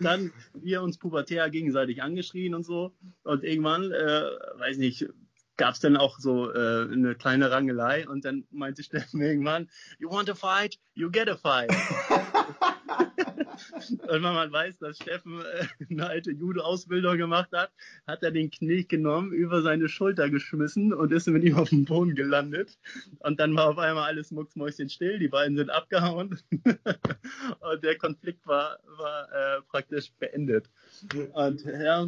dann wir uns pubertär gegenseitig angeschrien und so. Und irgendwann, äh, weiß nicht, gab es dann auch so äh, eine kleine Rangelei und dann meinte Steffen irgendwann, you want a fight, you get a fight. und wenn man weiß, dass Steffen äh, eine alte Judo-Ausbildung gemacht hat, hat er den Knie genommen, über seine Schulter geschmissen und ist mit ihm auf dem Boden gelandet. Und dann war auf einmal alles mucksmäuschen still, die beiden sind abgehauen und der Konflikt war, war äh, praktisch beendet. Und ja,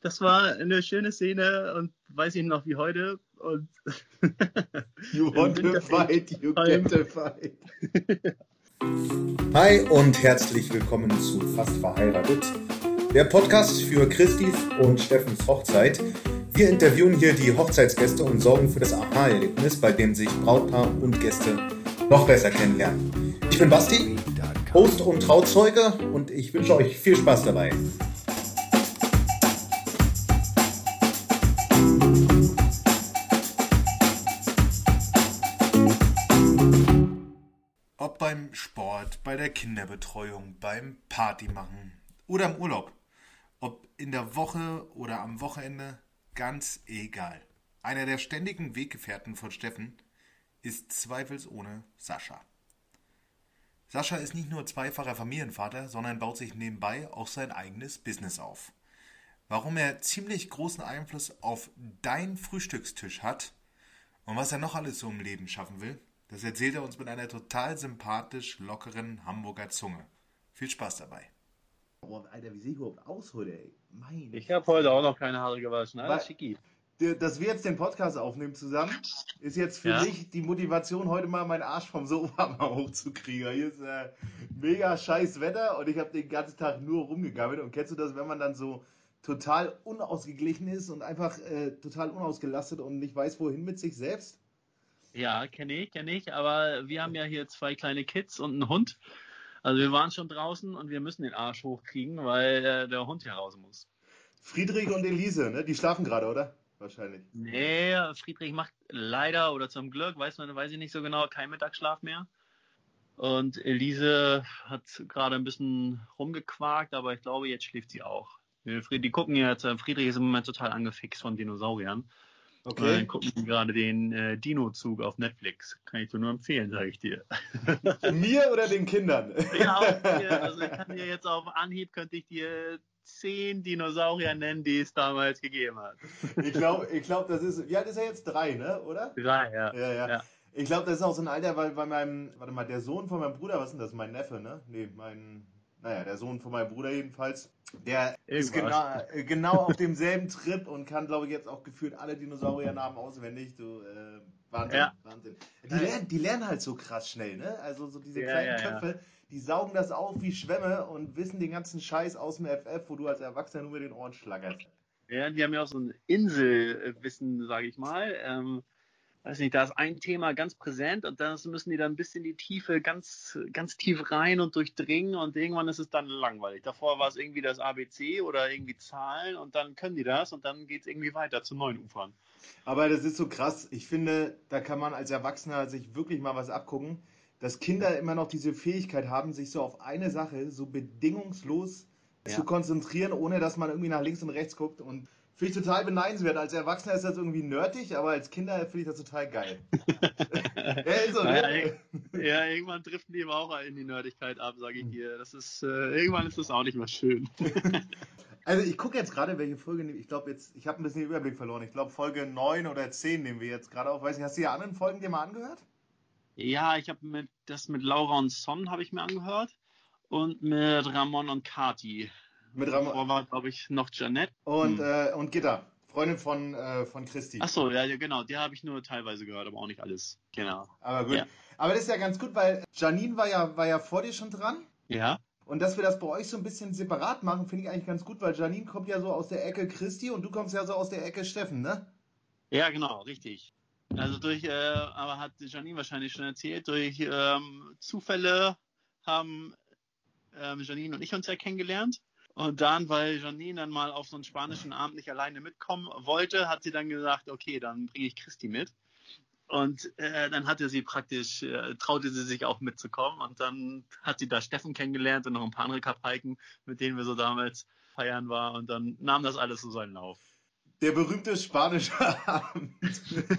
das war eine schöne Szene und weiß ich noch wie heute. Und you want to fight, you get a fight. Hi und herzlich willkommen zu Fast verheiratet, der Podcast für Christis und Steffens Hochzeit. Wir interviewen hier die Hochzeitsgäste und sorgen für das Aha-Erlebnis, bei dem sich Brautpaar und Gäste noch besser kennenlernen. Ich bin Basti, Host und Trauzeuge und ich wünsche euch viel Spaß dabei. Bei der Kinderbetreuung, beim Partymachen oder im Urlaub. Ob in der Woche oder am Wochenende, ganz egal. Einer der ständigen Weggefährten von Steffen ist zweifelsohne Sascha. Sascha ist nicht nur zweifacher Familienvater, sondern baut sich nebenbei auch sein eigenes Business auf. Warum er ziemlich großen Einfluss auf dein Frühstückstisch hat und was er noch alles so im Leben schaffen will, das erzählt er uns mit einer total sympathisch lockeren Hamburger Zunge. Viel Spaß dabei. Oh, Alter, wie sehe ich überhaupt aus heute, ey? Mein ich habe heute auch noch keine Haare gewaschen. Alles schicki. Dass wir jetzt den Podcast aufnehmen zusammen, ist jetzt für Ja? mich die Motivation, heute mal meinen Arsch vom Sofa mal hochzukriegen. Hier ist äh, mega scheiß Wetter und ich habe den ganzen Tag nur rumgegammelt. Und kennst du das, wenn man dann so total unausgeglichen ist und einfach äh, total unausgelastet und nicht weiß, wohin mit sich selbst? Ja, kenne ich, kenne ich. Aber wir haben ja hier zwei kleine Kids und einen Hund. Also wir waren schon draußen und wir müssen den Arsch hochkriegen, weil äh, der Hund hier raus muss. Friedrich und Elise, ne? Die schlafen gerade, oder? Wahrscheinlich. Nee, Friedrich macht leider oder zum Glück, weiß man, weiß ich nicht so genau, keinen Mittagsschlaf mehr. Und Elise hat gerade ein bisschen rumgequakt, aber ich glaube, jetzt schläft sie auch. Die gucken jetzt, äh, Friedrich ist im Moment total angefixt von Dinosauriern. Okay. dann gucken gerade den äh, Dino-Zug auf Netflix. Kann ich dir nur empfehlen, sage ich dir. Mir oder den Kindern? Ja, auch also ich kann dir jetzt auf Anhieb könnte ich dir zehn Dinosaurier nennen, die es damals gegeben hat. Ich glaube, ich glaub, das ist. Wie alt ist er jetzt? Drei, ne? Oder? Drei, ja. Ja, ja. Ja. Ich glaube, das ist auch so ein Alter, weil bei meinem, warte mal, der Sohn von meinem Bruder, was ist denn das? Mein Neffe, ne? Nee, mein, naja, der Sohn von meinem Bruder jedenfalls, der ist genau, Irgendwas. genau auf demselben Trip und kann, glaube ich, jetzt auch gefühlt alle Dinosauriernamen auswendig. Du, äh, Wahnsinn, Ja. Wahnsinn. Die lernen, die lernen halt so krass schnell, ne? Also so diese Ja, kleinen ja, ja. Köpfe, die saugen das auf wie Schwämme und wissen den ganzen Scheiß aus dem FF, wo du als Erwachsener nur mit den Ohren schlackerst. Ja, die haben ja auch so ein Inselwissen, sage ich mal. Ähm, weiß nicht, da ist ein Thema ganz präsent und dann müssen die dann bis in die Tiefe, ganz, ganz tief rein und durchdringen und irgendwann ist es dann langweilig. Davor war es irgendwie das ABC oder irgendwie Zahlen und dann können die das und dann geht es irgendwie weiter zu neuen Ufern. Aber das ist so krass. Ich finde, da kann man als Erwachsener sich wirklich mal was abgucken, dass Kinder immer noch diese Fähigkeit haben, sich so auf eine Sache so bedingungslos Ja. zu konzentrieren, ohne dass man irgendwie nach links und rechts guckt. Und finde ich total beneidenswert. Als Erwachsener ist das irgendwie nerdig, aber als Kinder finde ich das total geil. ja, so, Naja, ne? Ja, irgendwann driften die aber auch in die Nerdigkeit ab, sage ich dir. Das ist, äh, irgendwann ist das auch nicht mehr schön. Also ich gucke jetzt gerade, welche Folge, nehmen- ich glaube jetzt, ich habe ein bisschen den Überblick verloren. Ich glaube Folge 9 oder 10 nehmen wir jetzt gerade auf. Weiß nicht, hast du die anderen Folgen dir mal angehört? Ja, ich habe mit, das mit Laura und Son habe ich mir angehört und mit Ramon und Kati. Mit Ramon- Davor war, glaube ich, noch Janette. Und, Hm. äh, und Gitta, Freundin von, äh, von Christi. Ach so, ja, ja, genau. Die habe ich nur teilweise gehört, aber auch nicht alles. Genau. Aber gut. Ja. Aber das ist ja ganz gut, weil Janine war ja, war ja vor dir schon dran. Ja? Und dass wir das bei euch so ein bisschen separat machen, finde ich eigentlich ganz gut, weil Janine kommt ja so aus der Ecke Christi und du kommst ja so aus der Ecke Steffen, ne? Ja, genau, richtig. Also durch, äh, aber hat Janine wahrscheinlich schon erzählt, durch ähm, Zufälle haben ähm, Janine und ich uns ja kennengelernt. Und dann, weil Janine dann mal auf so einen spanischen Abend nicht alleine mitkommen wollte, hat sie dann gesagt, okay, dann bringe ich Christi mit. Und äh, dann hatte sie praktisch, äh, traute sie sich auch mitzukommen. Und dann hat sie da Steffen kennengelernt und noch ein paar andere Kapaiken, mit denen wir so damals feiern waren. Und dann nahm das alles so seinen Lauf. Der berühmte spanische Abend.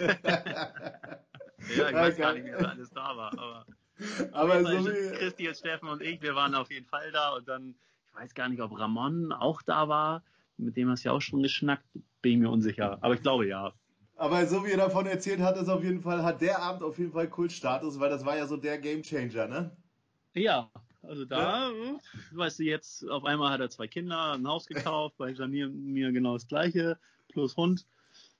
ja, ich weiß gar nicht, wer alles da war. Aber, aber so wie... Christi und Steffen und ich, wir waren auf jeden Fall da. Und dann, weiß gar nicht, ob Ramon auch da war. Mit dem hast du ja auch schon geschnackt. Bin ich mir unsicher. Aber ich glaube ja. Aber so wie er davon erzählt hat, ist auf jeden Fall, hat der Abend auf jeden Fall Kultstatus, weil das war ja so der Gamechanger, ne? Ja, also da, ja. weißt du, jetzt auf einmal hat er zwei Kinder, ein Haus gekauft, bei Janir mir genau das gleiche, plus Hund.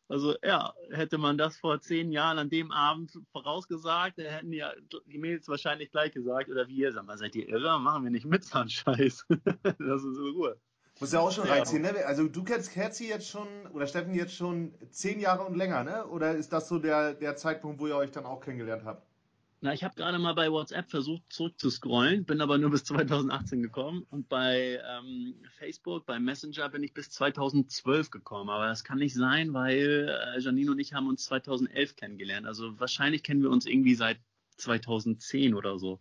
Also ja, hätte man das vor zehn Jahren an dem Abend vorausgesagt, dann hätten ja die Mädels wahrscheinlich gleich gesagt, oder wir, sag mal, seid ihr irre? Machen wir nicht mit so einen Scheiß. das ist in Ruhe. Muss ja auch schon ja. reinziehen, ne? Also du kennst Kerzi jetzt schon, oder Steffen jetzt schon zehn Jahre und länger, ne? Oder ist das so der, der Zeitpunkt, wo ihr euch dann auch kennengelernt habt? Na, ich habe gerade mal bei WhatsApp versucht zurückzuscrollen, bin aber nur bis 2018 gekommen und bei ähm, Facebook, bei Messenger bin ich bis 2012 gekommen. Aber das kann nicht sein, weil äh, Janine und ich haben uns 2011 kennengelernt. Also wahrscheinlich kennen wir uns irgendwie seit 2010 oder so.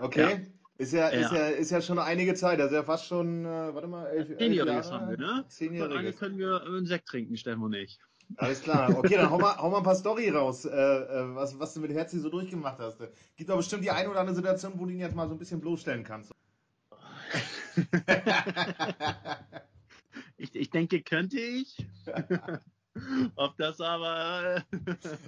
Okay. Ja. Ist ja, ja. Ist, ja, ist ja schon einige Zeit, ist ja fast schon, äh, warte mal, elf, Zehnjähriges haben wir, ne? Zehnjähriges. können wir einen Sekt trinken, Steffen und ich. Alles klar. Okay, dann hau mal, hau mal ein paar Story raus, äh, äh, was, was du mit Herzi so durchgemacht hast. Gibt doch bestimmt die eine oder andere Situation, wo du ihn jetzt mal so ein bisschen bloßstellen kannst. ich, ich denke, könnte ich. Ob das aber.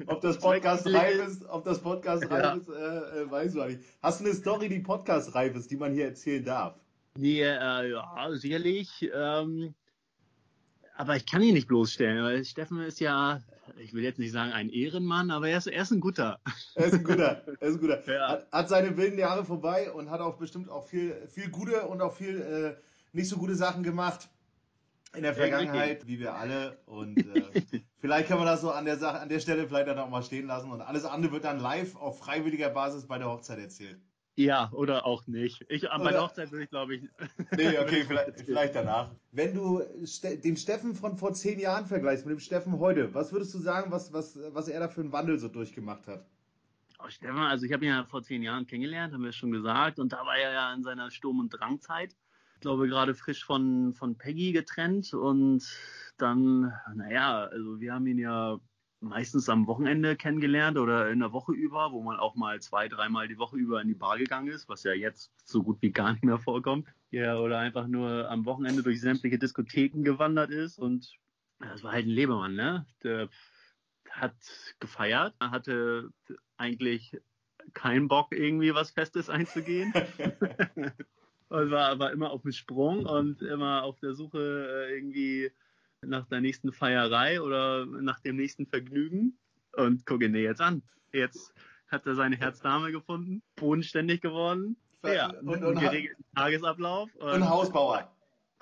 ob das Podcast reif ist, ob das Podcast reif ja. ist, äh, äh, weiß ich nicht. Hast du eine Story, die Podcast reif ist, die man hier erzählen darf? Nee, äh, ja, sicherlich. Ähm, aber ich kann ihn nicht bloßstellen, weil Steffen ist ja, ich will jetzt nicht sagen ein Ehrenmann, aber er ist, er ist ein guter. Er ist ein guter, er ist ein guter. Ja. Hat, hat, seine wilden Jahre vorbei und hat auch bestimmt auch viel, viel gute und auch viel äh, nicht so gute Sachen gemacht in der Vergangenheit, wie wir alle. Und äh, vielleicht kann man das so an der Sache, an der Stelle vielleicht dann auch mal stehen lassen. Und alles andere wird dann live auf freiwilliger Basis bei der Hochzeit erzählt. Ja, oder auch nicht. Ich, bei der Hochzeit würde ich, glaube ich. nee, okay, vielleicht, vielleicht danach. Wenn du den Steffen von vor zehn Jahren vergleichst mit dem Steffen heute, was würdest du sagen, was, was, was er da für einen Wandel so durchgemacht hat? Oh, Steffen, also ich habe ihn ja vor zehn Jahren kennengelernt, haben wir schon gesagt, und da war er ja in seiner Sturm- und Drangzeit ich glaube, gerade frisch von, von Peggy getrennt und dann, naja, also wir haben ihn ja meistens am Wochenende kennengelernt oder in der Woche über, wo man auch mal zwei, dreimal die Woche über in die Bar gegangen ist, was ja jetzt so gut wie gar nicht mehr vorkommt. Ja, oder einfach nur am Wochenende durch sämtliche Diskotheken gewandert ist und das war halt ein Lebemann, ne? Der hat gefeiert, hatte eigentlich keinen Bock, irgendwie was Festes einzugehen. und war, war immer auf dem Sprung und immer auf der Suche äh, irgendwie nach der nächsten Feierei oder nach dem nächsten Vergnügen. Und guck ihn dir jetzt an. Jetzt hat er seine Herzdame gefunden, bodenständig geworden. Ja, und, und geregelten Tagesablauf. Und, und Hausbauer.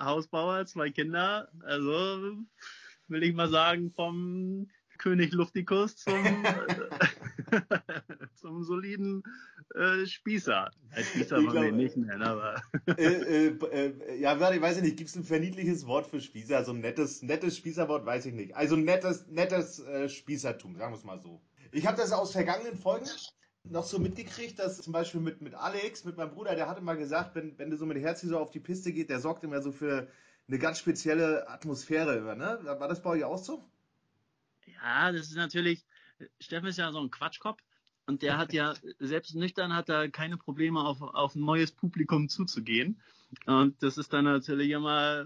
Hausbauer, zwei Kinder. Also will ich mal sagen, vom König Luftikus zum, zum soliden äh, Spießer. Als Spießer wollen wir nicht nennen, aber. äh, äh, äh, ja, warte, ich weiß nicht, gibt es ein verniedliches Wort für Spießer? So ein nettes, nettes Spießerwort, weiß ich nicht. Also nettes, nettes äh, Spießertum, sagen wir es mal so. Ich habe das aus vergangenen Folgen noch so mitgekriegt, dass zum Beispiel mit, mit Alex, mit meinem Bruder, der hatte mal gesagt, wenn, wenn du so mit Herzi so auf die Piste geht, der sorgt immer so für eine ganz spezielle Atmosphäre. Ne? War das bei euch auch so? Ja, das ist natürlich, Steffen ist ja so ein Quatschkopf und der hat ja, selbst nüchtern hat er keine Probleme auf, auf ein neues Publikum zuzugehen. Und das ist dann natürlich immer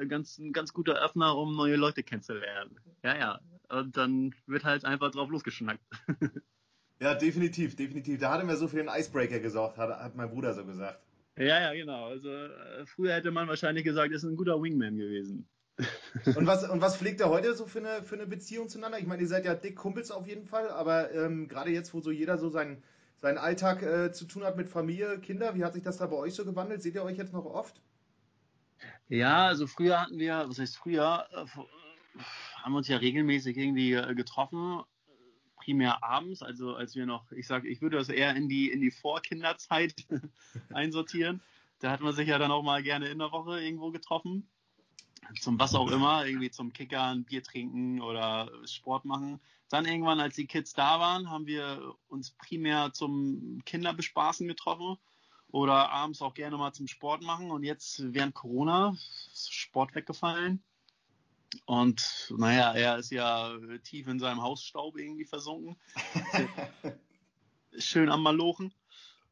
äh, ganz, ein ganz guter Öffner, um neue Leute kennenzulernen. Ja, ja. Und dann wird halt einfach drauf losgeschnackt. ja, definitiv, definitiv. Da hat er mir so für den Icebreaker gesorgt, hat, hat mein Bruder so gesagt. Ja, ja, genau. Also äh, früher hätte man wahrscheinlich gesagt, er ist ein guter Wingman gewesen und, was, und was pflegt ihr heute so für eine, für eine Beziehung zueinander? Ich meine, ihr seid ja dick Kumpels auf jeden Fall, aber ähm, gerade jetzt, wo so jeder so seinen, seinen Alltag äh, zu tun hat mit Familie, Kinder, wie hat sich das da bei euch so gewandelt? Seht ihr euch jetzt noch oft? Ja, also früher hatten wir, was heißt früher, äh, haben wir uns ja regelmäßig irgendwie äh, getroffen, primär abends, also als wir noch, ich sage, ich würde das eher in die, in die Vorkinderzeit einsortieren. Da hat man sich ja dann auch mal gerne in der Woche irgendwo getroffen. Zum was auch immer, irgendwie zum Kickern, Bier trinken oder Sport machen. Dann irgendwann, als die Kids da waren, haben wir uns primär zum Kinderbespaßen getroffen oder abends auch gerne mal zum Sport machen. Und jetzt während Corona ist Sport weggefallen. Und naja, er ist ja tief in seinem Hausstaub irgendwie versunken. Schön am Malochen.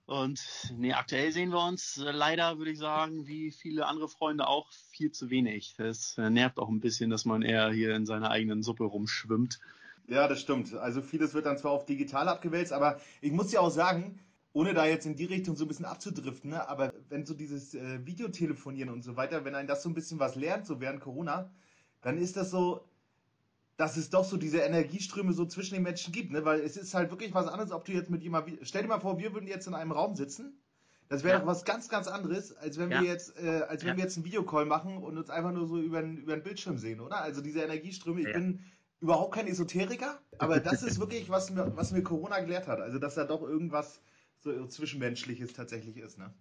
Und nee, aktuell sehen wir uns äh, leider, würde ich sagen, wie viele andere Freunde auch viel zu wenig. Das äh, nervt auch ein bisschen, dass man eher hier in seiner eigenen Suppe rumschwimmt. Ja, das stimmt. Also vieles wird dann zwar auf digital abgewälzt, aber ich muss ja auch sagen, ohne da jetzt in die Richtung so ein bisschen abzudriften, ne, aber wenn so dieses äh, Videotelefonieren und so weiter, wenn ein das so ein bisschen was lernt, so während Corona, dann ist das so, dass es doch so diese Energieströme so zwischen den Menschen gibt, ne? Weil es ist halt wirklich was anderes, ob du jetzt mit jemandem. Stell dir mal vor, wir würden jetzt in einem Raum sitzen. Das wäre ja. doch was ganz, ganz anderes, als wenn ja. wir jetzt, äh, als wenn ja. wir jetzt einen Videocall machen und uns einfach nur so über, über den Bildschirm sehen, oder? Also diese Energieströme, ich bin überhaupt kein Esoteriker, aber das ist wirklich, was mir, was mir Corona gelehrt hat. Also, dass da doch irgendwas so Zwischenmenschliches tatsächlich ist, ne?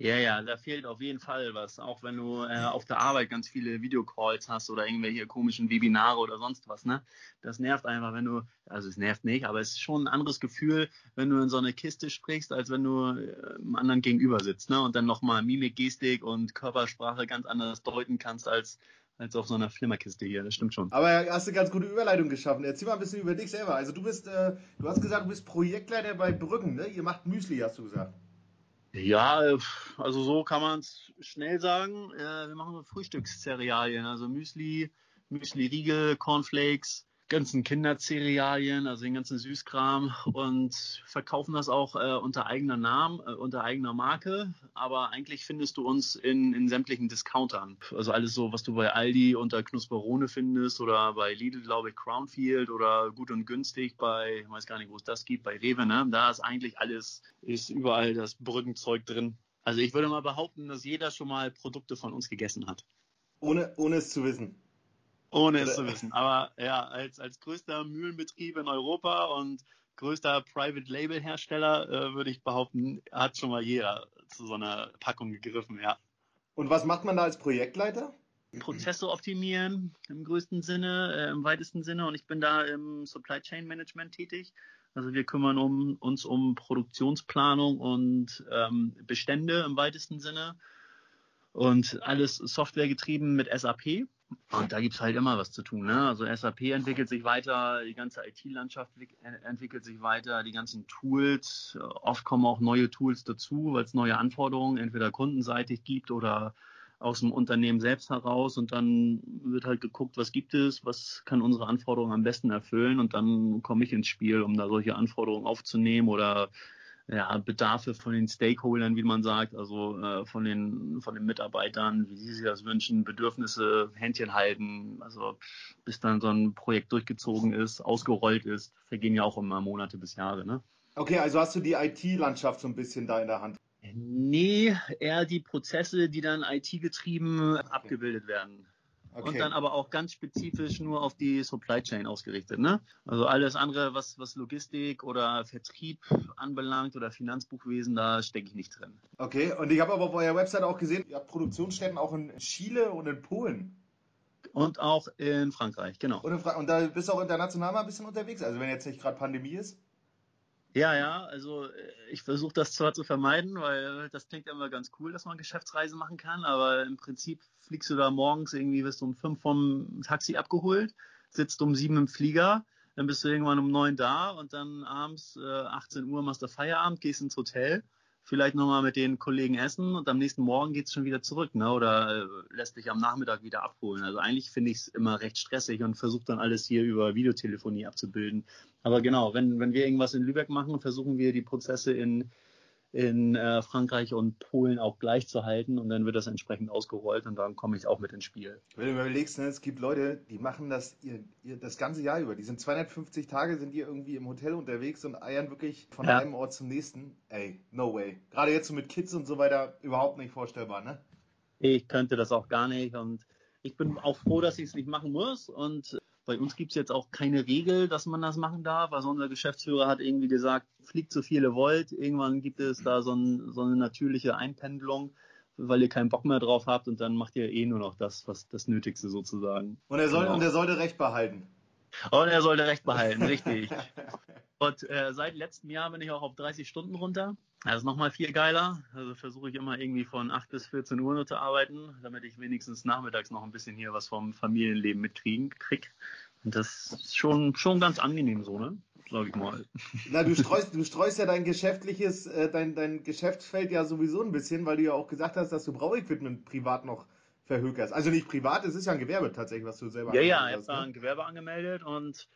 Ja, ja, da fehlt auf jeden Fall was. Auch wenn du äh, auf der Arbeit ganz viele Videocalls hast oder irgendwelche komischen Webinare oder sonst was, ne? Das nervt einfach, wenn du, also es nervt nicht, aber es ist schon ein anderes Gefühl, wenn du in so eine Kiste sprichst, als wenn du äh, einem anderen gegenüber sitzt, ne? Und dann nochmal Mimik, Gestik und Körpersprache ganz anders deuten kannst als als auf so einer Flimmerkiste hier, das stimmt schon. Aber hast du ganz gute Überleitung geschaffen. Erzähl mal ein bisschen über dich selber. Also du bist, äh, du hast gesagt, du bist Projektleiter bei Brüggen, ne? Ihr macht Müsli, hast du gesagt. Ja, also so kann man es schnell sagen. Äh, wir machen Frühstückscerealien, also Müsli, Müsli-Riegel, Cornflakes, ganzen Kindercerealien, also den ganzen Süßkram und verkaufen das auch äh, unter eigener Namen, äh, unter eigener Marke. Aber eigentlich findest du uns in, in sämtlichen Discountern. Also alles so, was du bei Aldi unter Knusperone findest oder bei Lidl, glaube ich, Crownfield oder gut und günstig bei, ich weiß gar nicht, wo es das gibt, bei Rewe, ne? Da ist eigentlich alles, ist überall das Brückenzeug drin. Also ich würde mal behaupten, dass jeder schon mal Produkte von uns gegessen hat. Ohne, ohne es zu wissen. Ohne es zu wissen. Aber ja, als, als größter Mühlenbetrieb in Europa und größter Private Label Hersteller, äh, würde ich behaupten, hat schon mal jeder zu so einer Packung gegriffen, ja. Und was macht man da als Projektleiter? Prozesse optimieren im größten Sinne, äh, im weitesten Sinne. Und ich bin da im Supply Chain Management tätig. Also wir kümmern um, uns um Produktionsplanung und ähm, Bestände im weitesten Sinne. Und alles Software getrieben mit SAP. Und da gibt's halt immer was zu tun. Ne? Also SAP entwickelt sich weiter, die ganze IT-Landschaft entwickelt sich weiter, die ganzen Tools, oft kommen auch neue Tools dazu, weil es neue Anforderungen entweder kundenseitig gibt oder aus dem Unternehmen selbst heraus und dann wird halt geguckt, was gibt es, was kann unsere Anforderungen am besten erfüllen und dann komme ich ins Spiel, um da solche Anforderungen aufzunehmen oder ja, Bedarfe von den Stakeholdern, wie man sagt, also äh, von den von den Mitarbeitern, wie sie sich das wünschen, Bedürfnisse, Händchen halten, also bis dann so ein Projekt durchgezogen ist, ausgerollt ist, vergehen ja auch immer Monate bis Jahre, ne? Okay, also hast du die IT-Landschaft so ein bisschen da in der Hand? Nee, eher die Prozesse, die dann IT-getrieben okay. abgebildet werden. Okay. Und dann aber auch ganz spezifisch nur auf die Supply Chain ausgerichtet. Ne? Also alles andere, was, was Logistik oder Vertrieb anbelangt oder Finanzbuchwesen, da stecke ich nicht drin. Okay, und ich habe aber auf eurer Website auch gesehen, ihr habt Produktionsstätten auch in Chile und in Polen. Und auch in Frankreich, genau. Und, Fra und da bist du auch international mal ein bisschen unterwegs, also wenn jetzt nicht gerade Pandemie ist? Ja, ja, also äh, ich versuche das zwar zu vermeiden, weil das klingt immer ganz cool, dass man Geschäftsreisen machen kann, aber im Prinzip fliegst du da morgens irgendwie, wirst du um fünf vom Taxi abgeholt, sitzt um sieben im Flieger, dann bist du irgendwann um neun da und dann abends äh, 18 Uhr machst du Feierabend, gehst ins Hotel vielleicht nochmal mit den Kollegen essen und am nächsten Morgen geht's schon wieder zurück, ne? Oder äh, lässt dich am Nachmittag wieder abholen. Also eigentlich finde ich es immer recht stressig und versuche dann alles hier über Videotelefonie abzubilden. Aber genau, wenn, wenn wir irgendwas in Lübeck machen, versuchen wir die Prozesse in in äh, Frankreich und Polen auch gleich zu halten und dann wird das entsprechend ausgerollt und dann komme ich auch mit ins Spiel. Wenn du überlegst, ne, es gibt Leute, die machen das ihr, ihr, das ganze Jahr über. Die sind 250 Tage, sind die irgendwie im Hotel unterwegs und eiern wirklich von ja. einem Ort zum nächsten. Ey, no way. Gerade jetzt so mit Kids und so weiter überhaupt nicht vorstellbar, ne? Ich könnte das auch gar nicht und ich bin auch froh, dass ich es nicht machen muss und bei uns gibt es jetzt auch keine Regel, dass man das machen darf. Also unser Geschäftsführer hat irgendwie gesagt, fliegt so viele wollt. Irgendwann gibt es da so, ein, so eine natürliche Einpendelung. weil ihr keinen Bock mehr drauf habt und dann macht ihr eh nur noch das, was das Nötigste sozusagen. Und er, soll, genau. und er sollte Recht behalten. Und er sollte Recht behalten, richtig. und äh, seit letztem Jahr bin ich auch auf 30 Stunden runter. Das ist nochmal viel geiler. Also versuche ich immer irgendwie von 8 bis 14 Uhr nur zu arbeiten, damit ich wenigstens nachmittags noch ein bisschen hier was vom Familienleben mitkriegen krieg. Und das ist schon, schon ganz angenehm so, ne? Sag ich mal. Na, du streust, du streust ja dein geschäftliches, äh, dein, dein Geschäftsfeld ja sowieso ein bisschen, weil du ja auch gesagt hast, dass du Brauequipment privat noch verhökerst. Also nicht privat, es ist ja ein Gewerbe tatsächlich, was du selber Ja, ja, ich habe da ne? ein Gewerbe angemeldet und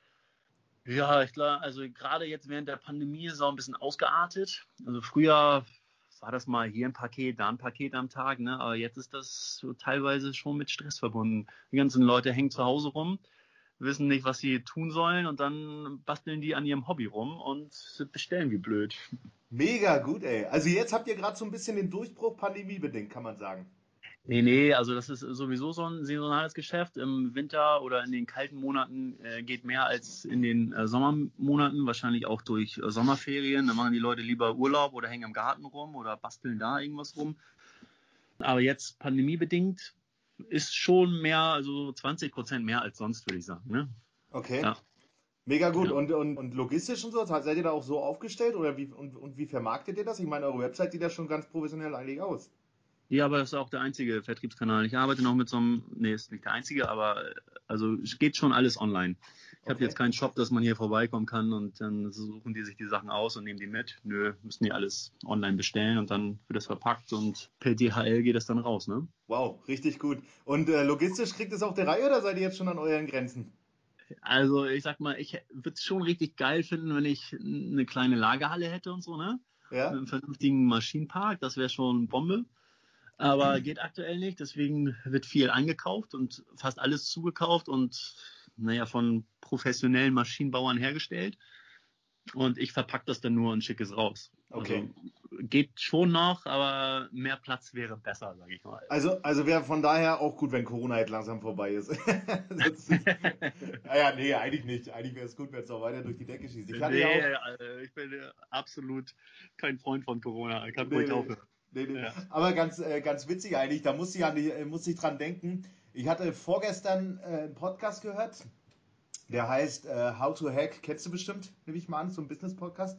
ja, ich glaube, also gerade jetzt während der Pandemie ist es auch ein bisschen ausgeartet. Also früher war das mal hier ein Paket, da ein Paket am Tag, ne? Aber jetzt ist das so teilweise schon mit Stress verbunden. Die ganzen Leute hängen zu Hause rum, wissen nicht, was sie tun sollen und dann basteln die an ihrem Hobby rum und bestellen wie blöd. Mega gut, ey. Also jetzt habt ihr gerade so ein bisschen den Durchbruch pandemiebedingt, kann man sagen. Nee, nee, also das ist sowieso so ein saisonales Geschäft. Im Winter oder in den kalten Monaten äh, geht mehr als in den äh, Sommermonaten, wahrscheinlich auch durch äh, Sommerferien. Da machen die Leute lieber Urlaub oder hängen im Garten rum oder basteln da irgendwas rum. Aber jetzt pandemiebedingt ist schon mehr, also 20 Prozent mehr als sonst, würde ich sagen. Ne? Okay. Ja. Mega gut. Ja. Und, und, und logistisch und so, seid ihr da auch so aufgestellt oder wie, und, und wie vermarktet ihr das? Ich meine, eure Website sieht ja schon ganz professionell eigentlich aus. Ja, aber das ist auch der einzige Vertriebskanal. Ich arbeite noch mit so einem, nee, ist nicht der einzige, aber also es geht schon alles online. Ich okay. habe jetzt keinen Shop, dass man hier vorbeikommen kann und dann suchen die sich die Sachen aus und nehmen die mit. Nö, müssen die alles online bestellen und dann wird das verpackt und per DHL geht das dann raus, ne? Wow, richtig gut. Und äh, logistisch kriegt es auch der Reihe oder seid ihr jetzt schon an euren Grenzen? Also ich sag mal, ich würde es schon richtig geil finden, wenn ich eine kleine Lagerhalle hätte und so, ne? Ja. Mit einem vernünftigen Maschinenpark, das wäre schon Bombe aber geht aktuell nicht. Deswegen wird viel eingekauft und fast alles zugekauft und naja, von professionellen Maschinenbauern hergestellt. Und ich verpacke das dann nur und schicke es raus. Okay. Also, geht schon noch, aber mehr Platz wäre besser, sage ich mal. Also, also wäre von daher auch gut, wenn Corona jetzt langsam vorbei ist. ist naja, nee, eigentlich nicht. Eigentlich wäre es gut, wenn es noch weiter durch die Decke schießt. Ich, nee, ja auch, also ich bin absolut kein Freund von Corona. Ich kann nee, ruhig aufhören. Nee, nee. Ja. Aber ganz, äh, ganz witzig eigentlich, da muss ich, an die, äh, muss ich dran denken. Ich hatte vorgestern äh, einen Podcast gehört, der heißt äh, How to Hack, kennst du bestimmt, nehme ich mal an, so ein Business-Podcast.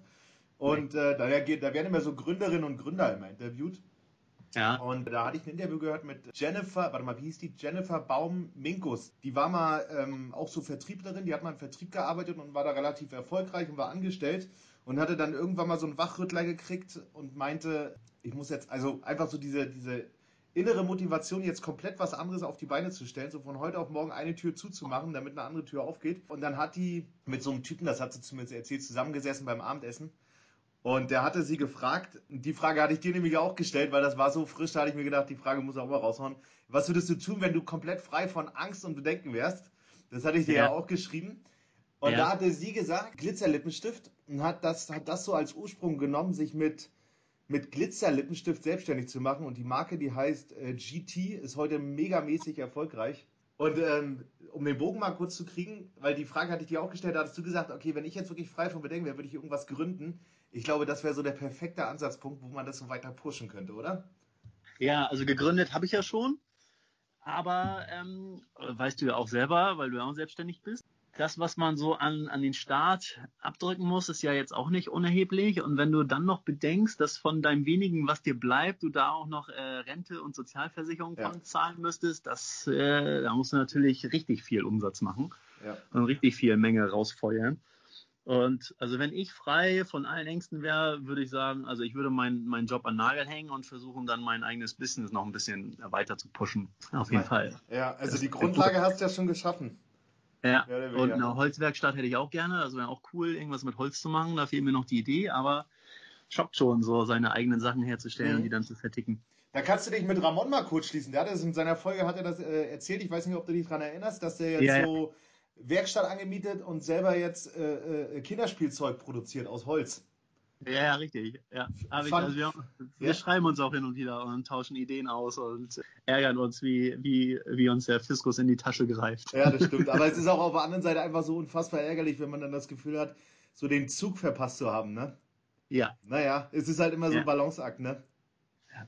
Und nee. äh, da, da werden immer so Gründerinnen und Gründer immer interviewt. Ja. Und da hatte ich ein Interview gehört mit Jennifer, warte mal, wie hieß die? Jennifer Baum-Minkus. Die war mal ähm, auch so Vertrieblerin, die hat mal im Vertrieb gearbeitet und war da relativ erfolgreich und war angestellt und hatte dann irgendwann mal so einen Wachrüttler gekriegt und meinte, ich muss jetzt, also einfach so diese, diese innere Motivation, jetzt komplett was anderes auf die Beine zu stellen, so von heute auf morgen eine Tür zuzumachen, damit eine andere Tür aufgeht. Und dann hat die mit so einem Typen, das hat sie zumindest erzählt, zusammengesessen beim Abendessen. Und der hatte sie gefragt, die Frage hatte ich dir nämlich auch gestellt, weil das war so frisch, da hatte ich mir gedacht, die Frage muss auch mal raushauen. Was würdest du tun, wenn du komplett frei von Angst und Bedenken wärst? Das hatte ich dir ja, ja auch geschrieben. Und ja. da hatte sie gesagt, Glitzerlippenstift und hat das, hat das so als Ursprung genommen, sich mit mit Glitzerlippenstift selbstständig zu machen. Und die Marke, die heißt äh, GT, ist heute megamäßig erfolgreich. Und ähm, um den Bogen mal kurz zu kriegen, weil die Frage hatte ich dir auch gestellt, da hattest du gesagt, okay, wenn ich jetzt wirklich frei von Bedenken wäre, würde ich irgendwas gründen. Ich glaube, das wäre so der perfekte Ansatzpunkt, wo man das so weiter pushen könnte, oder? Ja, also gegründet habe ich ja schon. Aber ähm, weißt du ja auch selber, weil du ja auch selbstständig bist das, was man so an, an den Staat abdrücken muss, ist ja jetzt auch nicht unerheblich. Und wenn du dann noch bedenkst, dass von deinem wenigen, was dir bleibt, du da auch noch äh, Rente und Sozialversicherung ja. zahlen müsstest, das, äh, da musst du natürlich richtig viel Umsatz machen ja. und richtig viel Menge rausfeuern. Und also wenn ich frei von allen Ängsten wäre, würde ich sagen, also ich würde meinen meinen Job an Nagel hängen und versuchen dann mein eigenes Business noch ein bisschen weiter zu pushen. Auf jeden Fall. Ja, also das die Grundlage hast du ja schon geschaffen. Ja, und eine Holzwerkstatt hätte ich auch gerne. Also wäre auch cool, irgendwas mit Holz zu machen. Da fehlt mir noch die Idee, aber schockt schon, so seine eigenen Sachen herzustellen mhm. und die dann zu verticken. Da kannst du dich mit Ramon mal kurz schließen. Der hat das in seiner Folge hat er das äh, erzählt. Ich weiß nicht, ob du dich daran erinnerst, dass der jetzt ja, so ja. Werkstatt angemietet und selber jetzt äh, äh, Kinderspielzeug produziert aus Holz. Ja, ja, richtig. Ja. Aber ich, also wir, wir ja. schreiben uns auch hin und wieder und tauschen Ideen aus und ärgern uns, wie, wie, wie uns der Fiskus in die Tasche greift. Ja, das stimmt. Aber es ist auch auf der anderen Seite einfach so unfassbar ärgerlich, wenn man dann das Gefühl hat, so den Zug verpasst zu haben, ne? Ja. Naja, es ist halt immer so ein Balanceakt, ne?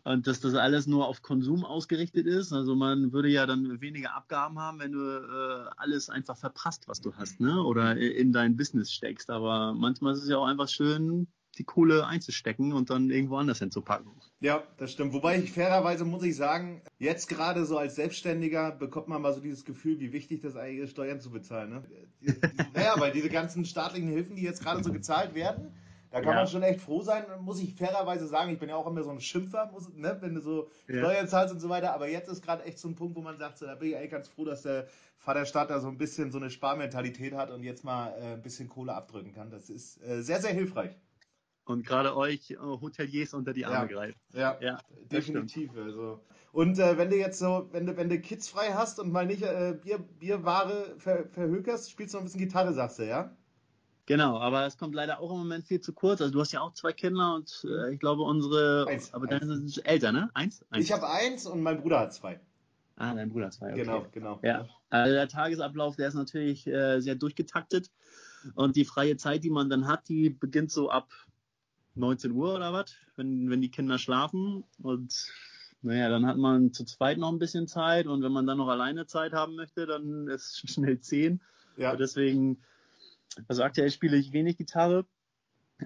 und dass das alles nur auf Konsum ausgerichtet ist. Also man würde ja dann weniger Abgaben haben, wenn du äh, alles einfach verprasst, was du hast, ne? Oder in dein Business steckst. Aber manchmal ist es ja auch einfach schön, die Kohle einzustecken und dann irgendwo anders hinzupacken. Ja, das stimmt. Wobei ich fairerweise muss ich sagen, jetzt gerade so als Selbstständiger bekommt man mal so dieses Gefühl, wie wichtig das eigentlich ist, Steuern zu bezahlen. Ne? naja, weil diese ganzen staatlichen Hilfen, die jetzt gerade so gezahlt werden, da kann ja. man schon echt froh sein, muss ich fairerweise sagen. Ich bin ja auch immer so ein Schimpfer, muss, ne, wenn du so ja. Steuern zahlst und so weiter. Aber jetzt ist gerade echt so ein Punkt, wo man sagt, so, da bin ich eigentlich ganz froh, dass der Vaterstaat da so ein bisschen so eine Sparmentalität hat und jetzt mal äh, ein bisschen Kohle abdrücken kann. Das ist äh, sehr, sehr hilfreich und gerade euch äh, Hoteliers unter die Arme ja, greift. Ja, ja definitiv. Also. Und äh, wenn du jetzt so, wenn du, wenn du Kids frei hast und mal nicht äh, Bier, Bierware ver, verhökerst, spielst du noch ein bisschen Gitarre, sagst du, ja? Genau, aber es kommt leider auch im Moment viel zu kurz. Also du hast ja auch zwei Kinder und äh, ich glaube unsere, eins, aber deine sind älter, ne? Eins? eins. Ich habe eins und mein Bruder hat zwei. Ah, dein Bruder hat zwei. Okay. Genau, genau. Ja, also der Tagesablauf, der ist natürlich äh, sehr durchgetaktet und die freie Zeit, die man dann hat, die beginnt so ab 19 Uhr oder was, wenn, wenn die Kinder schlafen. Und naja, dann hat man zu zweit noch ein bisschen Zeit und wenn man dann noch alleine Zeit haben möchte, dann ist es schnell 10. Ja. Und deswegen, also aktuell spiele ich wenig Gitarre.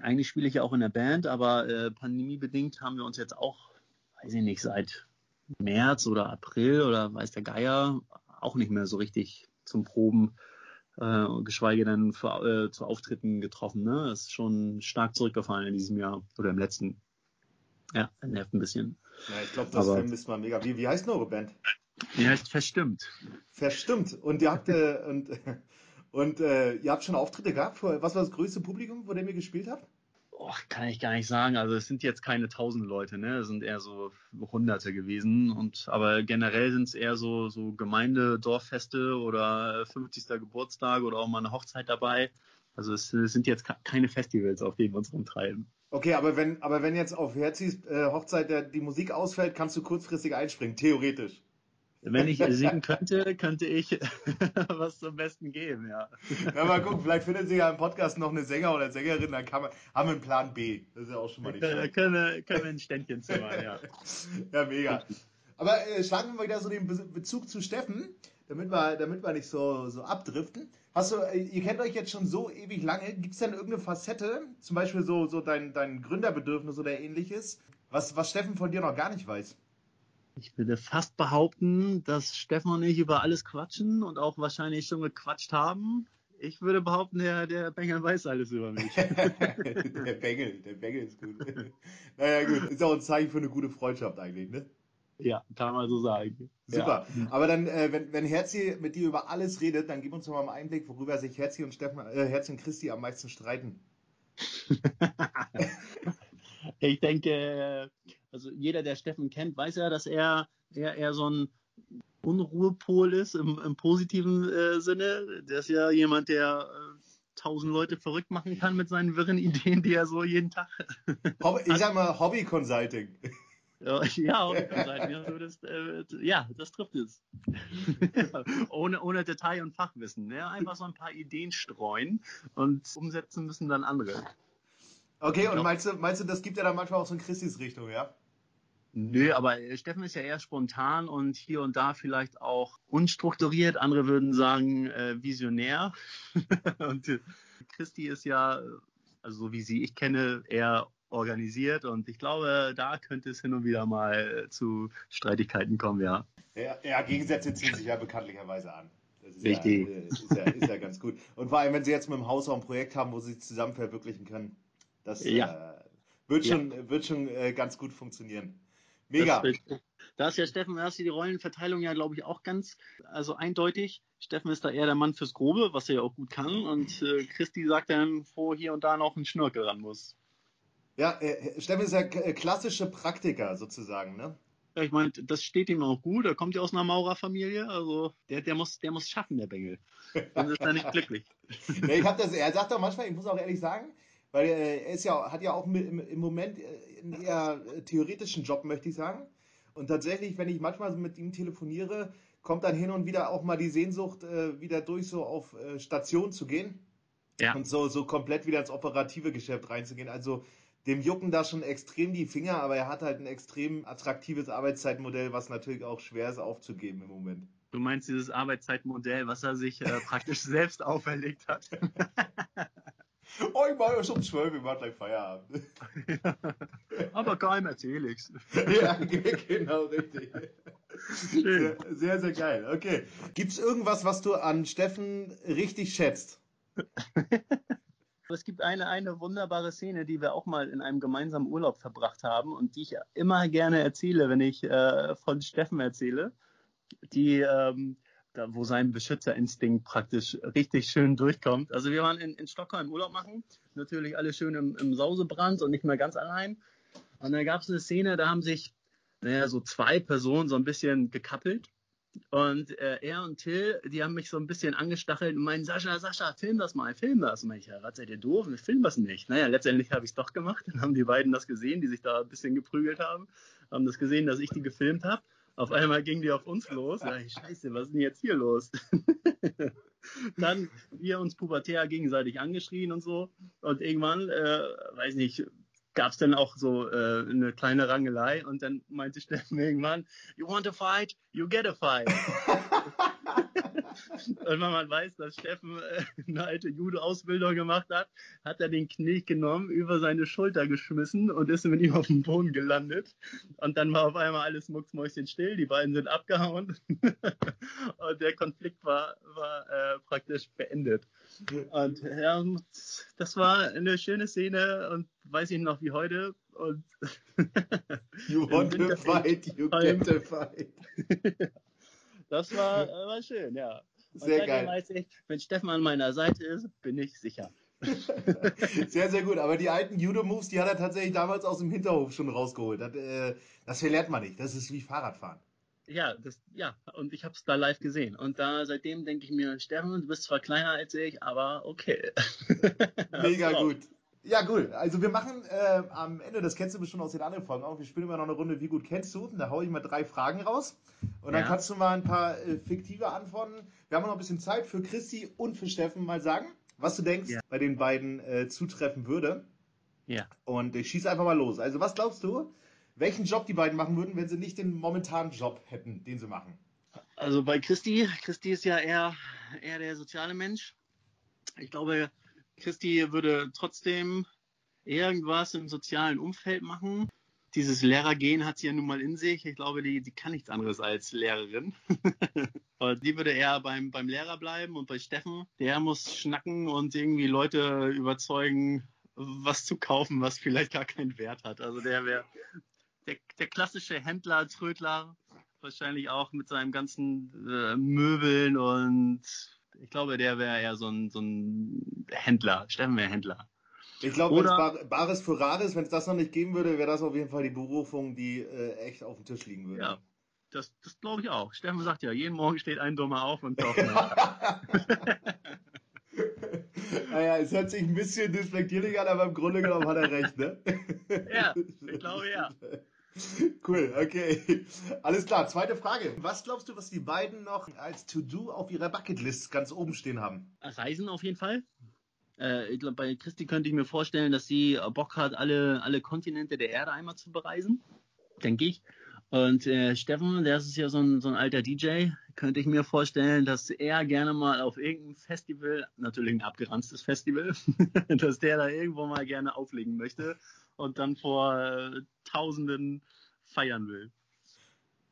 Eigentlich spiele ich ja auch in der Band, aber äh, pandemiebedingt haben wir uns jetzt auch, weiß ich nicht, seit März oder April oder weiß der Geier auch nicht mehr so richtig zum Proben äh, geschweige denn für, äh, zu Auftritten getroffen. Ne? Das ist schon stark zurückgefallen in diesem Jahr oder im letzten. Ja, nervt ein bisschen. Ja, ich glaube, das Aber, ist mal mega. Wie, wie heißt denn eure Band? Die heißt Verstimmt. Verstimmt. Und ihr habt, äh, und, und äh, ihr habt schon Auftritte gehabt? Was war das größte Publikum, vor dem ihr gespielt habt? Oh, kann ich gar nicht sagen. Also es sind jetzt keine tausend Leute, ne? Es sind eher so Hunderte gewesen. Und aber generell sind es eher so so Gemeinde, Dorffeste oder 50. Geburtstag oder auch mal eine Hochzeit dabei. Also es, es sind jetzt keine Festivals, auf denen wir uns rumtreiben. Okay, aber wenn aber wenn jetzt auf Herzis äh, Hochzeit der, die Musik ausfällt, kannst du kurzfristig einspringen, theoretisch. Wenn ich singen könnte, könnte ich was zum Besten geben, ja. Ja, mal gucken, vielleicht findet sich ja im Podcast noch eine Sänger oder Sängerin, dann man, haben wir einen Plan B. Das ist ja auch schon mal nicht schlecht. Können, wir, können wir ein Ständchen zimmern, ja. ja, mega. Aber äh, schlagen wir wieder so den Be Bezug zu Steffen, damit wir, damit wir nicht so, so abdriften. Hast du, äh, ihr kennt euch jetzt schon so ewig lange. Gibt es denn irgendeine Facette, zum Beispiel so, so dein, dein Gründerbedürfnis oder ähnliches, was, was Steffen von dir noch gar nicht weiß? Ich würde fast behaupten, dass Stefan und ich über alles quatschen und auch wahrscheinlich schon gequatscht haben. Ich würde behaupten, der, der Bengel weiß alles über mich. der Bengel, der Bengel ist gut. naja, gut. Ist auch ein Zeichen für eine gute Freundschaft eigentlich, ne? Ja, kann man so sagen. Super. Ja. Aber dann, äh, wenn, wenn Herzi mit dir über alles redet, dann gib uns doch mal einen Einblick, worüber sich Herzi und Stefan, äh, Herzi und Christi am meisten streiten. ich denke, also jeder, der Steffen kennt, weiß ja, dass er eher, eher so ein Unruhepol ist im, im positiven äh, Sinne. Der ist ja jemand, der äh, tausend Leute verrückt machen kann mit seinen wirren Ideen, die er so jeden Tag. Hobby, ich sag mal Hobby Consulting. Ja, ja, Hobby Consulting. Das, äh, ja, das trifft es. ohne, ohne Detail- und Fachwissen. Ne? Einfach so ein paar Ideen streuen und umsetzen müssen dann andere. Okay, und meinst du, meinst du, das gibt ja dann manchmal auch so in Christis Richtung, ja? Nö, aber Steffen ist ja eher spontan und hier und da vielleicht auch unstrukturiert. Andere würden sagen äh, visionär. und äh, Christi ist ja, also so wie sie ich kenne, eher organisiert und ich glaube, da könnte es hin und wieder mal zu Streitigkeiten kommen, ja. Ja, ja Gegensätze ziehen sich ja bekanntlicherweise an. Das ist Richtig. Ja, ist, ja, ist ja ganz gut. Und vor allem, wenn Sie jetzt mit dem Haus auch ein Projekt haben, wo Sie zusammen verwirklichen können. Das ja. äh, wird schon, wird schon äh, ganz gut funktionieren. Mega. da ist ja Steffen, da ist die Rollenverteilung ja, glaube ich, auch ganz also eindeutig. Steffen ist da eher der Mann fürs Grobe, was er ja auch gut kann. Und äh, Christi sagt dann, wo hier und da noch ein Schnörkel ran muss. Ja, äh, Steffen ist ja äh, klassische Praktiker sozusagen, ne? Ja, ich meine, das steht ihm auch gut. Er kommt ja aus einer Maurerfamilie. Also der, der muss, der muss schaffen, der Bengel. Sonst ist er nicht glücklich. ja, ich hab das, er sagt auch manchmal, ich muss auch ehrlich sagen, weil äh, er ist ja, hat ja auch im, Moment äh, einen eher äh, theoretischen Job, möchte ich sagen. Und tatsächlich, wenn ich manchmal mit ihm telefoniere, kommt dann hin und wieder auch mal die Sehnsucht, äh, wieder durch so auf äh, Station zu gehen. Ja. Und so, so komplett wieder ins operative Geschäft reinzugehen. Also dem jucken da schon extrem die Finger, aber er hat halt ein extrem attraktives Arbeitszeitmodell, was natürlich auch schwer ist aufzugeben im Moment. Du meinst dieses Arbeitszeitmodell, was er sich äh, praktisch selbst auferlegt hat? oh, ich mache schon zwölf, ich mache gleich Feierabend. aber keinem erzähle ich's. ja, genau, richtig. Sehr, sehr, sehr geil. Okay. Gibt's irgendwas, was du an Steffen richtig schätzt? Es gibt eine, eine wunderbare Szene, die wir auch mal in einem gemeinsamen Urlaub verbracht haben und die ich immer gerne erzähle, wenn ich äh, von Steffen erzähle. Die, ähm, da, wo sein Beschützerinstinkt praktisch richtig schön durchkommt. Also wir waren in, in Stockholm Urlaub machen, natürlich alle schön im, im Sausebrand und nicht mehr ganz allein. Und dann gab es eine Szene, da haben sich naja, so zwei Personen so ein bisschen gekappelt und äh, er und Till, die haben mich so ein bisschen angestachelt und meinen, Sascha, Sascha, film das mal, film das. Und ich, ja, was seid ihr doof? Ich film das nicht. Naja, letztendlich habe ich es doch gemacht. Dann haben die beiden das gesehen, die sich da ein bisschen geprügelt haben, haben das gesehen, dass ich die gefilmt habe. Auf einmal gingen die auf uns los. Ja, scheiße, was ist denn jetzt hier los? dann wir uns pubertär gegenseitig angeschrien und so. Und irgendwann, äh, weiß nicht, gab es dann auch so äh, eine kleine Rangelei und dann meinte Steffen irgendwann, you want to fight, you get a fight. und wenn man weiß, dass Steffen äh, eine alte Judo-Ausbildung gemacht hat, hat er den Knie genommen, über seine Schulter geschmissen und ist mit ihm auf dem Boden gelandet. Und dann war auf einmal alles mucksmäuschen still, die beiden sind abgehauen und der Konflikt war, war äh, praktisch beendet. Und ja, das war eine schöne Szene und weiß ich noch wie heute. Und you want to fight, you get to fight. Das war, äh, war schön, ja. Sehr geil. Weiß ich, wenn Steffen an meiner Seite ist, bin ich sicher. sehr, sehr gut. Aber die alten Judo-Moves, die hat er tatsächlich damals aus dem Hinterhof schon rausgeholt. Das, äh, das verlernt man nicht. Das ist wie Fahrradfahren. Ja, das, ja, und ich habe es da live gesehen. Und da seitdem denke ich mir, Steffen, du bist zwar kleiner als ich, aber okay. Mega gut. Ja, cool. Also wir machen äh, am Ende, das kennst du bestimmt aus den anderen Folgen auch, wir spielen immer noch eine Runde, wie gut kennst du? Und da haue ich mal drei Fragen raus. Und dann ja. kannst du mal ein paar äh, fiktive Antworten. Wir haben noch ein bisschen Zeit für Christi und für Steffen mal sagen, was du denkst, ja. bei den beiden äh, zutreffen würde. Ja. Und ich schieße einfach mal los. Also was glaubst du, welchen Job die beiden machen würden, wenn sie nicht den momentanen Job hätten, den sie machen? Also bei Christi, Christi ist ja eher, eher der soziale Mensch. Ich glaube, Christi würde trotzdem irgendwas im sozialen Umfeld machen. Dieses Lehrergehen hat sie ja nun mal in sich. Ich glaube, die, die kann nichts anderes als Lehrerin. und die würde eher beim, beim Lehrer bleiben und bei Steffen, der muss schnacken und irgendwie Leute überzeugen, was zu kaufen, was vielleicht gar keinen Wert hat. Also der wäre der, der klassische Händler, Trödler, wahrscheinlich auch mit seinem ganzen äh, Möbeln und ich glaube, der wäre eher so ein, so ein Händler. Steffen wäre Händler. Ich glaube, wenn es Bar Bares für Rares, wenn es das noch nicht geben würde, wäre das auf jeden Fall die Berufung, die äh, echt auf dem Tisch liegen würde. Ja, das, das glaube ich auch. Steffen sagt ja, jeden Morgen steht ein Dummer auf und kauft naja, es hört sich ein bisschen despektierlich an, aber im Grunde genommen hat er recht, ne? ja, ich glaube ja. Cool, okay. Alles klar. Zweite Frage. Was glaubst du, was die beiden noch als To-Do auf ihrer Bucketlist ganz oben stehen haben? Reisen auf jeden Fall. Äh, ich glaube, bei Christi könnte ich mir vorstellen, dass sie Bock hat, alle, alle Kontinente der Erde einmal zu bereisen. Denke ich. Und äh, Steffen, der ist ja so ein, so ein alter DJ, könnte ich mir vorstellen, dass er gerne mal auf irgendeinem Festival, natürlich ein abgeranztes Festival, dass der da irgendwo mal gerne auflegen möchte und dann vor äh, Tausenden feiern will.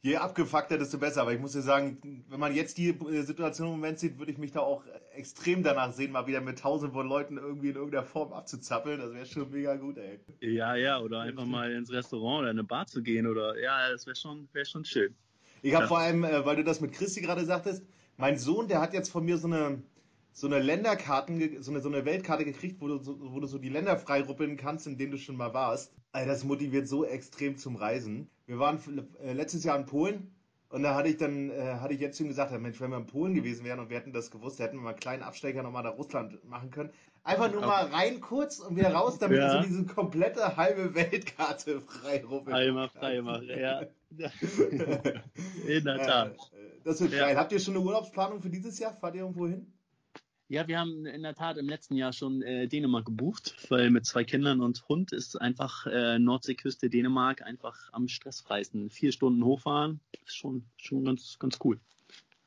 Je abgefuckter, desto besser. Aber ich muss dir sagen, wenn man jetzt die äh, Situation im Moment sieht, würde ich mich da auch extrem danach sehen, mal wieder mit tausend von Leuten irgendwie in irgendeiner Form abzuzappeln. Das wäre schon mega gut, ey. Ja, ja, oder einfach mal ins Restaurant oder in eine Bar zu gehen oder, ja, das wäre schon, wäre schon schön. Ich habe ja. vor allem, äh, weil du das mit Christi gerade sagtest, mein Sohn, der hat jetzt von mir so eine, so eine Länderkarten, so eine, so eine Weltkarte gekriegt, wo du, so, wo du so die Länder freiruppeln kannst, in denen du schon mal warst. Also das motiviert so extrem zum Reisen. Wir waren äh, letztes Jahr in Polen und da hatte ich dann, äh, hatte ich jetzt zu ihm gesagt, Mensch, wenn wir in Polen gewesen wären und wir hätten das gewusst, hätten wir mal einen kleinen Abstecher nochmal nach Russland machen können. Einfach nur mal rein kurz und wieder raus, damit ja. du so diese komplette halbe Weltkarte freiruppeln Einmal frei machen, ja. in der Tat. Äh, das wird ja. geil. Habt ihr schon eine Urlaubsplanung für dieses Jahr? Fahrt ihr irgendwo hin? Ja, wir haben in der Tat im letzten Jahr schon äh, Dänemark gebucht, weil mit zwei Kindern und Hund ist einfach äh, Nordseeküste Dänemark einfach am stressfreisten. Vier Stunden hochfahren ist schon, schon ganz, ganz cool.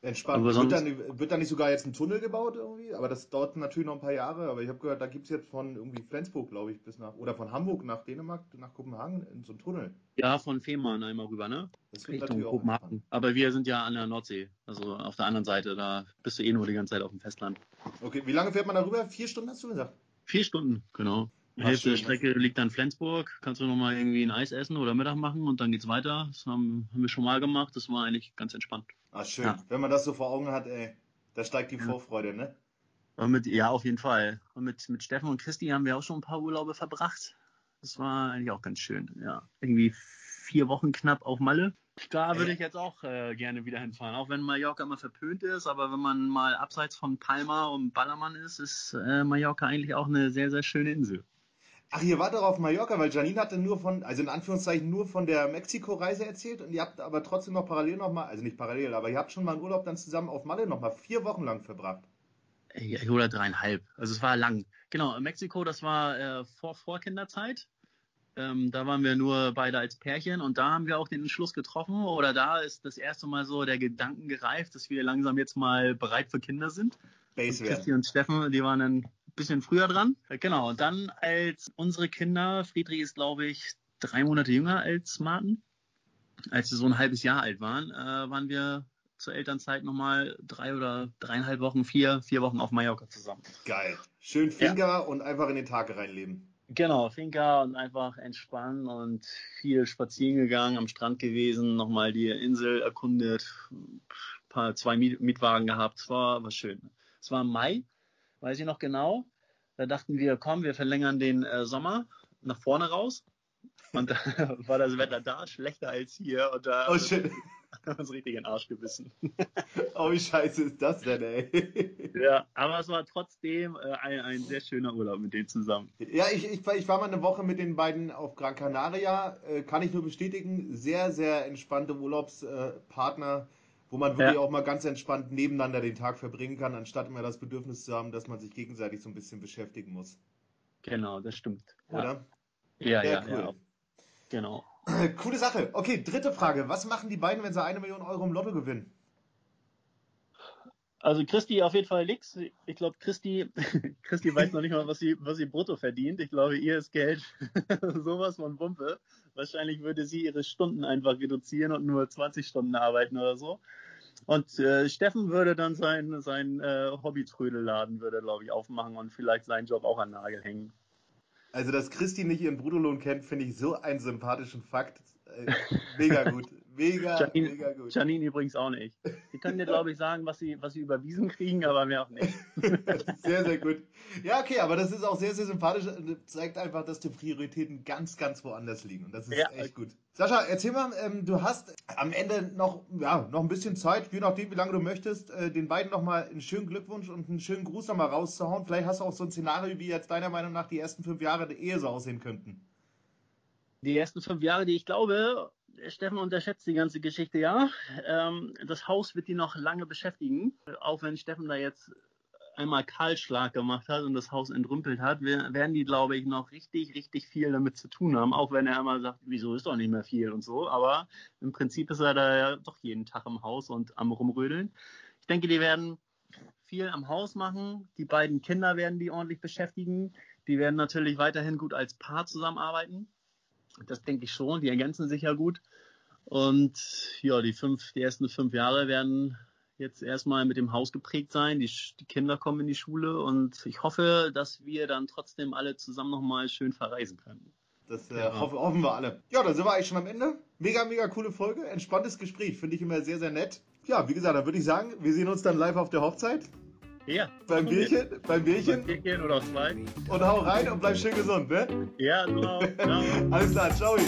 Entspannt. Wird dann, wird dann nicht sogar jetzt ein Tunnel gebaut irgendwie? Aber das dauert natürlich noch ein paar Jahre. Aber ich habe gehört, da gibt es jetzt von irgendwie Flensburg, glaube ich, bis nach, oder von Hamburg nach Dänemark, nach Kopenhagen, in so einen Tunnel. Ja, von Fehmarn einmal rüber, ne? Das Richtung Kopenhagen. Aber wir sind ja an der Nordsee, also auf der anderen Seite. Da bist du eh nur die ganze Zeit auf dem Festland. Okay, wie lange fährt man da rüber? Vier Stunden hast du gesagt? Vier Stunden, genau. Die Hälfte der Strecke liegt an Flensburg. Kannst du nochmal irgendwie ein Eis essen oder Mittag machen und dann geht's weiter. Das haben, haben wir schon mal gemacht. Das war eigentlich ganz entspannt. Ah, schön. Ja. Wenn man das so vor Augen hat, ey, da steigt die ja. Vorfreude, ne? Und mit, ja, auf jeden Fall. Und mit, mit Steffen und Christi haben wir auch schon ein paar Urlaube verbracht. Das war eigentlich auch ganz schön, ja. Irgendwie vier Wochen knapp auf Malle. Da würde ich jetzt auch äh, gerne wieder hinfahren, auch wenn Mallorca immer verpönt ist, aber wenn man mal abseits von Palma und Ballermann ist, ist äh, Mallorca eigentlich auch eine sehr, sehr schöne Insel. Ach, ihr wart doch auf Mallorca, weil Janine hatte nur von, also in Anführungszeichen nur von der Mexiko-Reise erzählt und ihr habt aber trotzdem noch parallel nochmal, also nicht parallel, aber ihr habt schon mal einen Urlaub dann zusammen auf Malle nochmal vier Wochen lang verbracht. Ja, oder dreieinhalb. Also es war lang. Genau, Mexiko, das war äh, vor Vorkinderzeit. Ähm, da waren wir nur beide als Pärchen und da haben wir auch den Entschluss getroffen oder da ist das erste Mal so der Gedanken gereift, dass wir langsam jetzt mal bereit für Kinder sind. Base und Christi und Steffen, die waren dann bisschen früher dran. Genau, und dann als unsere Kinder, Friedrich ist glaube ich drei Monate jünger als Martin, als sie so ein halbes Jahr alt waren, äh, waren wir zur Elternzeit nochmal drei oder dreieinhalb Wochen, vier, vier Wochen auf Mallorca zusammen. Geil. Schön Finca ja. und einfach in den Tag reinleben. Genau, Finca und einfach entspannen und viel spazieren gegangen, am Strand gewesen, nochmal die Insel erkundet, paar, zwei Mietwagen gehabt. Es war, war schön. Es war im Mai, weiß ich noch genau. Da dachten wir, komm, wir verlängern den äh, Sommer nach vorne raus. Und da war das Wetter da schlechter als hier. Und da oh, shit. haben wir uns richtig in den Arsch gebissen. oh, wie scheiße ist das denn, ey? Ja, aber es war trotzdem äh, ein, ein sehr schöner Urlaub mit denen zusammen. Ja, ich, ich, ich war mal eine Woche mit den beiden auf Gran Canaria. Äh, kann ich nur bestätigen. Sehr, sehr entspannte Urlaubspartner. Äh, wo man wirklich ja. auch mal ganz entspannt nebeneinander den Tag verbringen kann, anstatt immer das Bedürfnis zu haben, dass man sich gegenseitig so ein bisschen beschäftigen muss. Genau, das stimmt. Oder? Ja, ja, ja, cool. ja. Genau. Coole Sache. Okay, dritte Frage. Was machen die beiden, wenn sie eine Million Euro im Lotto gewinnen? Also Christi auf jeden Fall nix. Ich glaube, Christi, Christi weiß noch nicht mal, was sie, was sie brutto verdient. Ich glaube, ihr ist Geld sowas von Wumpe. Wahrscheinlich würde sie ihre Stunden einfach reduzieren und nur 20 Stunden arbeiten oder so. Und äh, Steffen würde dann sein, sein äh, Hobby-Trödelladen, würde, glaube ich, aufmachen und vielleicht seinen Job auch an Nagel hängen. Also, dass Christi nicht ihren Bruttolohn kennt, finde ich so einen sympathischen Fakt. Äh, mega gut. Mega, Janine, mega gut. Janine übrigens auch nicht. Die können dir, glaube ich, sagen, was sie, was sie überwiesen kriegen, aber mehr auch nicht. sehr, sehr gut. Ja, okay, aber das ist auch sehr, sehr sympathisch. Zeigt einfach, dass die Prioritäten ganz, ganz woanders liegen. Und das ist ja, echt gut. Sascha, erzähl mal, ähm, du hast am Ende noch, ja, noch ein bisschen Zeit, je nachdem, wie lange du möchtest, äh, den beiden nochmal einen schönen Glückwunsch und einen schönen Gruß nochmal rauszuhauen. Vielleicht hast du auch so ein Szenario, wie jetzt deiner Meinung nach die ersten fünf Jahre der Ehe so aussehen könnten. Die ersten fünf Jahre, die ich glaube, Steffen unterschätzt die ganze Geschichte ja. Ähm, das Haus wird die noch lange beschäftigen, auch wenn Steffen da jetzt einmal Kahlschlag gemacht hat und das Haus entrümpelt hat, werden die, glaube ich, noch richtig, richtig viel damit zu tun haben, auch wenn er immer sagt, wieso ist doch nicht mehr viel und so. Aber im Prinzip ist er da ja doch jeden Tag im Haus und am Rumrödeln. Ich denke, die werden viel am Haus machen. Die beiden Kinder werden die ordentlich beschäftigen. Die werden natürlich weiterhin gut als Paar zusammenarbeiten. Das denke ich schon. Die ergänzen sich ja gut. Und ja, die fünf, die ersten fünf Jahre werden jetzt erstmal mit dem Haus geprägt sein. Die, die Kinder kommen in die Schule und ich hoffe, dass wir dann trotzdem alle zusammen nochmal schön verreisen können. Das äh, ja. hoffen, hoffen wir alle. Ja, dann sind wir eigentlich schon am Ende. Mega, mega coole Folge. Entspanntes Gespräch. Finde ich immer sehr, sehr nett. Ja, wie gesagt, dann würde ich sagen, wir sehen uns dann live auf der Hochzeit. Ja. Beim Bierchen, beim Bierchen. Beim Bierchen oder zwei. Und hau rein und bleib schön gesund, ne? Ja, genau. Alles klar, ciao.